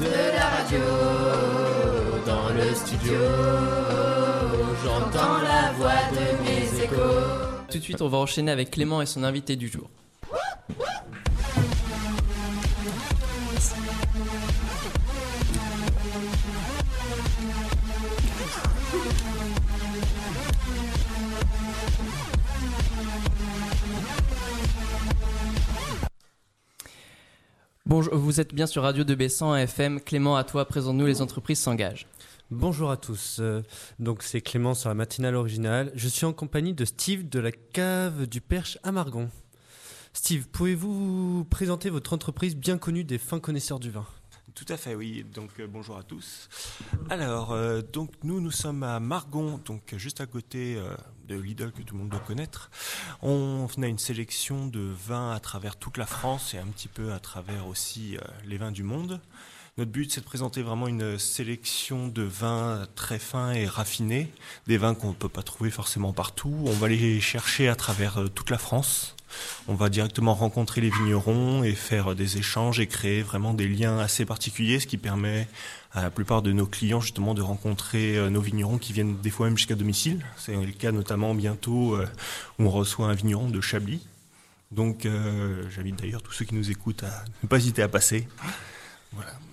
de la radio, dans le studio, j'entends la voix de mes échos. Tout de suite, on va enchaîner avec Clément et son invité du jour. Bonjour, vous êtes bien sur Radio de Bessan FM. Clément, à toi, présente-nous les entreprises s'engagent. Bonjour à tous. Euh, donc c'est Clément sur la matinale originale. Je suis en compagnie de Steve de la cave du Perche à Margon. Steve, pouvez-vous présenter votre entreprise bien connue des fins connaisseurs du vin? Tout à fait, oui. Donc euh, bonjour à tous. Alors, euh, donc nous, nous sommes à Margon, donc juste à côté euh, de Lidl que tout le monde doit connaître. On, a une sélection de vins à travers toute la France et un petit peu à travers aussi les vins du monde. Notre but, c'est de présenter vraiment une sélection de vins très fins et raffinés, des vins qu'on ne peut pas trouver forcément partout. On va les chercher à travers toute la France. On va directement rencontrer les vignerons et faire des échanges et créer vraiment des liens assez particuliers, ce qui permet à la plupart de nos clients justement de rencontrer euh, nos vignerons qui viennent des fois même jusqu'à domicile. C'est le cas notamment bientôt euh, où on reçoit un vigneron de Chablis. Donc euh, j'invite d'ailleurs tous ceux qui nous écoutent à ne pas hésiter à passer.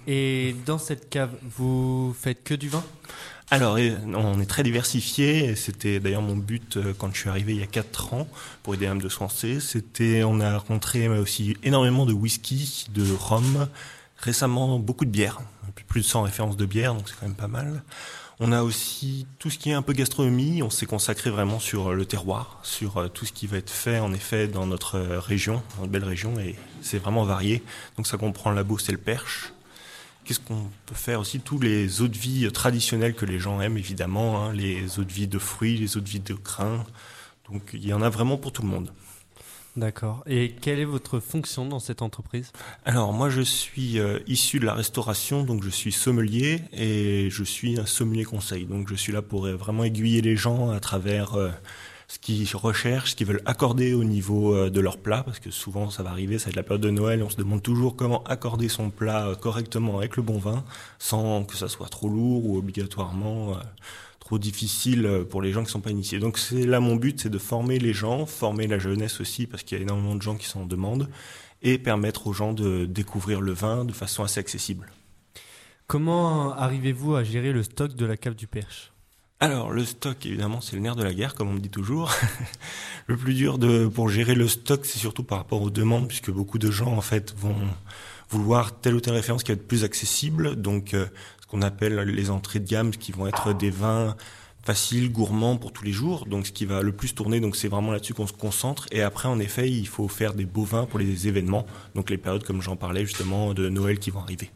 Et dans cette cave, vous faites que du vin? Alors, on est très diversifié. C'était d'ailleurs mon but euh, quand je suis arrivé il y a 4 ans pour aider à de Français. C'était, on a rencontré aussi énormément de whisky, de rhum, récemment beaucoup de bière, plus de 100 références de bière, donc c'est quand même pas mal. On a aussi tout ce qui est un peu gastronomie. On s'est consacré vraiment sur le terroir, sur euh, tout ce qui va être fait en effet dans notre région, notre belle région, et c'est vraiment varié. Donc ça comprend la Beauce et le Perche, Qu'est-ce qu'on peut faire aussi Tous les eaux de vie traditionnelles que les gens aiment, évidemment, hein, les eaux de vie de fruits, les eaux de vie de grains. Donc il y en a vraiment pour tout le monde. D'accord. Et quelle est votre fonction dans cette entreprise? Alors moi je suis euh, issu de la restauration, donc je suis sommelier et je suis un sommelier conseil. Donc je suis là pour euh, vraiment aiguiller les gens à travers euh, ce qu'ils recherchent, ce qu'ils veulent accorder au niveau euh, de leur plat, parce que souvent ça va arriver, ça va être la période de Noël, on se demande toujours comment accorder son plat euh, correctement avec le bon vin, sans que ça soit trop lourd ou obligatoirement euh, trop difficile pour les gens qui sont pas initiés. Donc c'est là mon but, c'est de former les gens, former la jeunesse aussi, parce qu'il y a énormément de gens qui sont en demande, et permettre aux gens de découvrir le vin de façon assez accessible. Comment arrivez-vous à gérer le stock de la cave du Perche? Alors le stock, évidemment, c'est le nerf de la guerre, comme on me dit toujours. le plus dur de, pour gérer le stock, c'est surtout par rapport aux demandes, puisque beaucoup de gens en fait vont vouloir telle ou telle référence qui va être plus accessible. Donc euh, ce qu'on appelle les entrées de gamme, qui vont être des vins faciles, gourmands pour tous les jours. Donc ce qui va le plus tourner, donc c'est vraiment là-dessus qu'on se concentre. Et après, en effet, il faut faire des beaux vins pour les événements, donc les périodes comme j'en parlais justement de Noël qui vont arriver.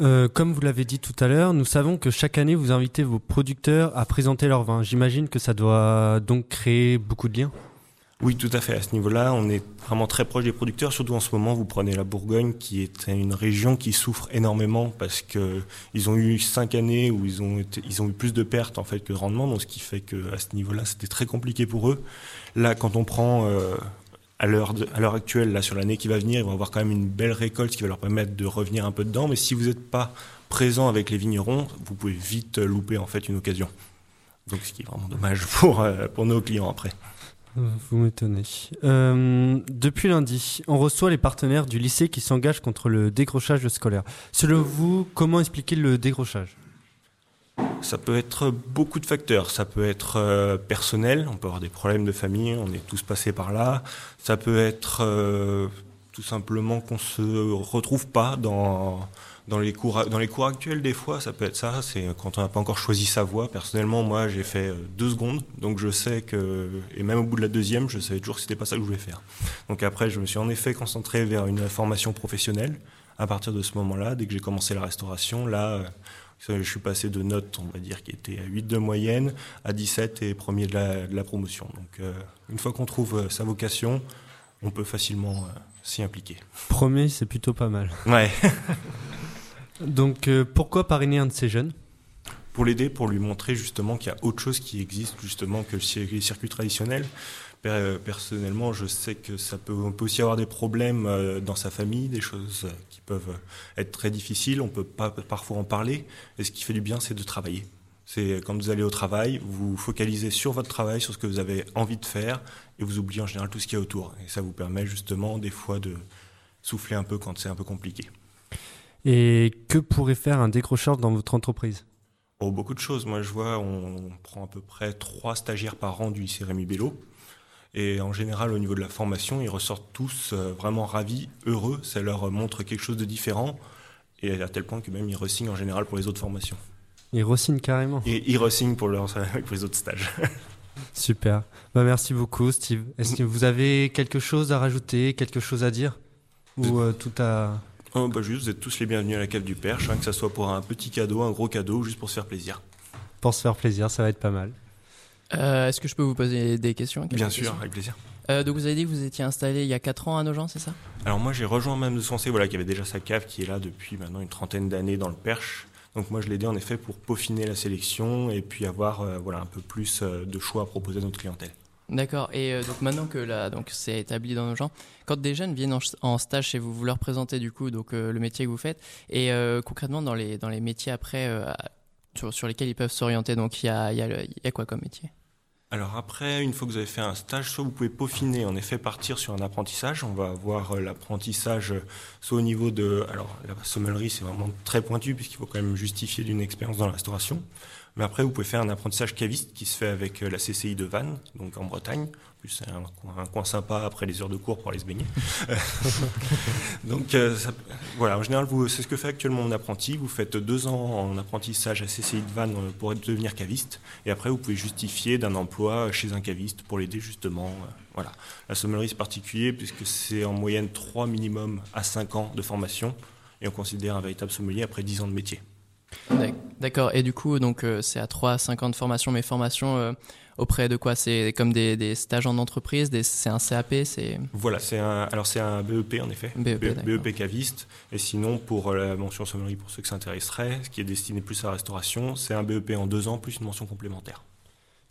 Euh, comme vous l'avez dit tout à l'heure, nous savons que chaque année vous invitez vos producteurs à présenter leur vin. J'imagine que ça doit donc créer beaucoup de liens. Oui, tout à fait. À ce niveau-là, on est vraiment très proche des producteurs. Surtout en ce moment, vous prenez la Bourgogne, qui est une région qui souffre énormément parce que ils ont eu cinq années où ils ont ils ont eu plus de pertes en fait que de rendement. Donc, ce qui fait que à ce niveau-là, c'était très compliqué pour eux. Là, quand on prend euh, à l'heure actuelle là sur l'année qui va venir, ils vont avoir quand même une belle récolte qui va leur permettre de revenir un peu dedans. Mais si vous n'êtes pas présent avec les vignerons, vous pouvez vite louper en fait une occasion. Donc ce qui est vraiment dommage pour euh, pour nos clients après. Vous m'étonnez. Euh, depuis lundi, on reçoit les partenaires du lycée qui s'engagent contre le décrochage scolaire. Selon vous, comment expliquer le décrochage? Ça peut être beaucoup de facteurs. Ça peut être euh, personnel, on peut avoir des problèmes de famille, on est tous passés par là. Ça peut être euh, tout simplement qu'on se retrouve pas dans dans les cours dans les cours actuels des fois ça peut être ça. C'est quand on n'a pas encore choisi sa voie. Personnellement moi j'ai fait euh, deux secondes. Donc je sais que et même au bout de la deuxième je savais toujours que c'était pas ça que je voulais faire. Donc après je me suis en effet concentré vers une formation professionnelle à partir de ce moment-là. Dès que j'ai commencé la restauration là je suis passé de notes, on va dire, qui étaient à 8 de moyenne, à 17 et premier de la, promotion. Donc, euh, une fois qu'on trouve euh, sa vocation, on peut facilement euh, s'y impliquer. Premier, c'est plutôt pas mal. Ouais. Donc, pourquoi parrainer un de ces jeunes? Pour l'aider, pour lui montrer justement qu'il y a autre chose qui existe justement que les circuits traditionnels. Personnellement, je sais que ça peut, on peut aussi avoir des problèmes euh, dans sa famille, des choses qui peuvent être très difficiles. On peut pas parfois en parler. Et ce qui fait du bien, c'est de travailler. C'est quand vous allez au travail, vous focalisez sur votre travail, sur ce que vous avez envie de faire, et vous oubliez en général tout ce qu'il y a autour. Et ça vous permet justement des fois de souffler un peu quand c'est un peu compliqué. Et que pourrait faire un décrocheur dans votre entreprise? Oh, Beaucoup de choses. Moi, je vois, on prend à peu près trois stagiaires par an du lycée Rémi Bello. Et en général, au niveau de la formation, ils ressortent tous euh, vraiment ravis, heureux. Ça leur montre quelque chose de différent. Et à tel point que même ils ressignent en général pour les autres formations. Ils ressignent carrément Et ils ressignent pour, pour les autres stages. Super. Bah, merci beaucoup, Steve. Est-ce que vous avez quelque chose à rajouter, quelque chose à dire? Ou euh, tout à. Oh, bah juste, vous êtes tous les bienvenus à la cave du Perche, hein, que ce soit pour un petit cadeau, un gros cadeau, juste pour se faire plaisir. Pour se faire plaisir, ça va être pas mal. Euh, est-ce que je peux vous poser des questions Bien sûr, avec plaisir. Euh, donc vous avez dit que vous étiez installé il y a 4 ans à Nogent, c'est ça? Alors moi j'ai rejoint même de Sensé, voilà, qui avait déjà sa cave qui est là depuis maintenant une trentaine d'années dans le Perche. Donc moi je l'ai aidé en effet pour peaufiner la sélection et puis avoir euh, voilà un peu plus de choix à proposer à notre clientèle. D'accord. Et donc maintenant que là, donc c'est établi dans nos gens, quand des jeunes viennent en, stage chez vous, vous leur présentez du coup donc le métier que vous faites et concrètement dans les dans les métiers après sur, lesquels ils peuvent s'orienter. Donc il y a, y a quoi comme métier? Alors après, une fois que vous avez fait un stage, soit vous pouvez peaufiner, en effet partir sur un apprentissage. On va avoir euh, l'apprentissage euh, soit au niveau de... Alors la sommellerie, c'est vraiment très pointu puisqu'il faut quand même justifier d'une expérience dans la restauration. Mais après, vous pouvez faire un apprentissage caviste qui se fait avec euh, la CCI de Vannes, donc en Bretagne, plus c'est un, coin sympa après les heures de cours pour aller se baigner. Donc euh, voilà, en général, c'est ce que fait actuellement mon apprenti. Vous faites deux ans en apprentissage à CCI de Vannes euh, pour devenir caviste, et après vous pouvez justifier d'un emploi chez un caviste pour l'aider justement. Voilà, la sommellerie c'est particulier puisque c'est en moyenne 3 minimum à 5 ans de formation, et on considère un véritable sommelier après 10 ans de métier. D'accord. Et du coup, donc c'est à 3 à 5 ans de formation, mais formation auprès de quoi? C'est comme des, stages en entreprise, c'est un CAP, c'est. Voilà, c'est un alors c'est un BEP en effet, BEP, BEP, e caviste. Et sinon pour la mention sommellerie pour ceux que ça intéresserait, ce qui est destiné plus à la restauration, c'est un BEP en deux ans plus une mention complémentaire.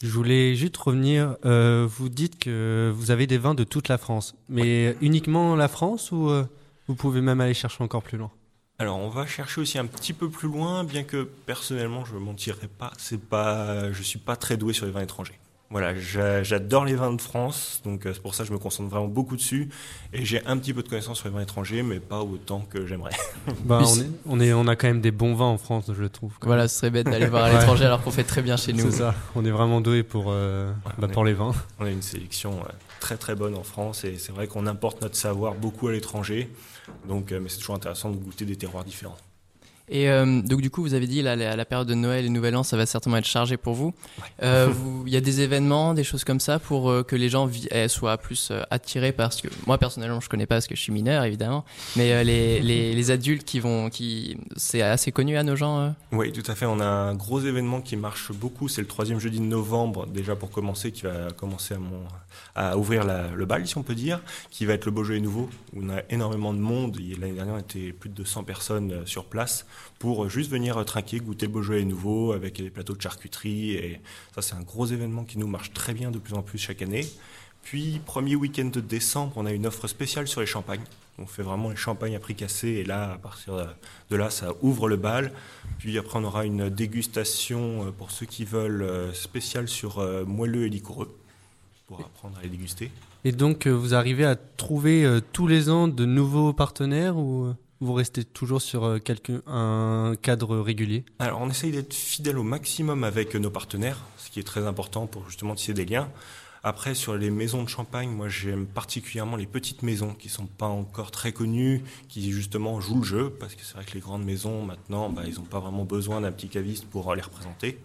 Je voulais juste revenir. Euh, vous dites que vous avez des vins de toute la France, mais uniquement la France ou euh, vous pouvez même aller chercher encore plus loin? Alors, on va chercher aussi un petit peu plus loin, bien que personnellement, je ne mentirai pas, c'est pas, je suis pas très doué sur les vins étrangers. Voilà, j'adore les vins de France, donc euh, c'est pour ça que je me concentre vraiment beaucoup dessus. Et j'ai un petit peu de connaissances sur les vins étrangers, mais pas autant que j'aimerais. Bah, on, est, on, est, on a quand même des bons vins en France, je trouve. Voilà, ce serait bête d'aller voir à l'étranger alors qu'on fait très bien chez nous. C'est ça, on est vraiment doué pour, euh, bah, pour les vins. On a une sélection euh, très très bonne en France et c'est vrai qu'on importe notre savoir beaucoup à l'étranger. Donc, mais c'est toujours intéressant de goûter des terroirs différents. Et euh, donc du coup, vous avez dit là, la, la, période de Noël et Nouvel An, ça va certainement être chargé pour vous. Euh, il y a des événements, des choses comme ça pour euh, que les gens eh, soient plus attirés parce que moi personnellement, je connais pas parce que je suis mineur évidemment, mais les, les, les, adultes qui vont, qui c'est assez connu à nos gens. Oui, tout à fait. On a un gros événement qui marche beaucoup. C'est le troisième jeudi de novembre déjà pour commencer, qui va commencer à, mon, à ouvrir la, le bal si on peut dire, qui va être le Beaujolais nouveau. Où on a énormément de monde. L'année dernière, on était plus de 200 personnes sur place pour juste venir trinquer, goûter le Beaujolais nouveau avec des plateaux de charcuterie. Et ça, c'est un gros événement qui nous marche très bien de plus en plus chaque année. Puis, premier week-end de décembre, on a une offre spéciale sur les champagnes. On fait vraiment les champagnes à prix cassé et là, à partir de là, ça ouvre le bal. Puis après, on aura une dégustation euh, pour ceux qui veulent euh, spéciale sur euh, moelleux et liquoreux pour apprendre à les déguster. Et donc, vous arrivez à trouver tous les ans de nouveaux partenaires ou vous restez toujours sur euh, un cadre régulier? Alors, on essaye d'être fidèle au maximum avec nos partenaires, ce qui est très important pour justement tisser des liens. Après, sur les maisons de champagne, moi j'aime particulièrement les petites maisons qui sont pas encore très connues, qui justement jouent le jeu, parce que c'est vrai que les grandes maisons, maintenant, bah, ils n'ont pas vraiment besoin d'un petit caviste pour les représenter.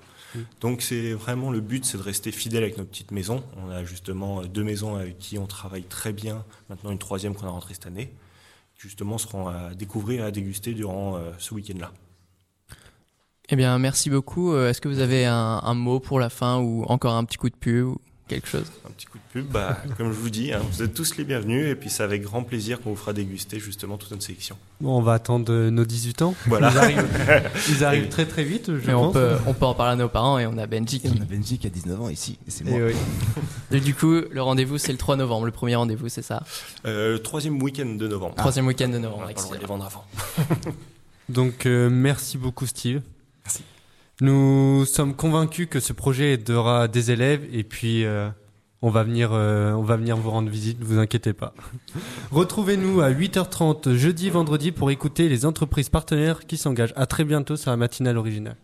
Donc c'est vraiment le but, c'est de rester fidèle avec nos petites maisons. On a justement deux maisons avec qui on travaille très bien, maintenant une troisième qu'on a rentrée cette année justement seront à découvrir et à déguster durant euh, ce week-end-là. Eh bien, merci beaucoup. Euh, est-ce que vous avez un, mot pour la fin ou encore un petit coup de pub quelque chose. Un petit coup de pub, bah, comme je vous dis, hein, vous êtes tous les bienvenus et puis c'est avec grand plaisir qu'on vous fera déguster justement toute notre sélection. Bon, on va attendre euh, nos 18 ans. Voilà. Ils arrivent, ils arrivent très très vite, je Mais on pense. peut, on peut en parler à nos parents et on a Benji qui. Et on a Benji qui a 19 ans ici, et c'est Et moi. oui. Et du coup, le rendez-vous, c'est le 3 novembre. Le premier rendez-vous, c'est ça? Euh, troisième week-end de novembre. Troisième week-end de On novembre. le droit de les vendre avant. Donc euh, merci beaucoup Steve. Merci. Nous sommes convaincus que ce projet aidera des élèves et puis euh, on va venir euh, on va venir vous rendre visite, ne vous inquiétez pas. Retrouvez-nous à 8h30 jeudi vendredi pour écouter les entreprises partenaires qui s'engagent. À très bientôt sur la matinale originale.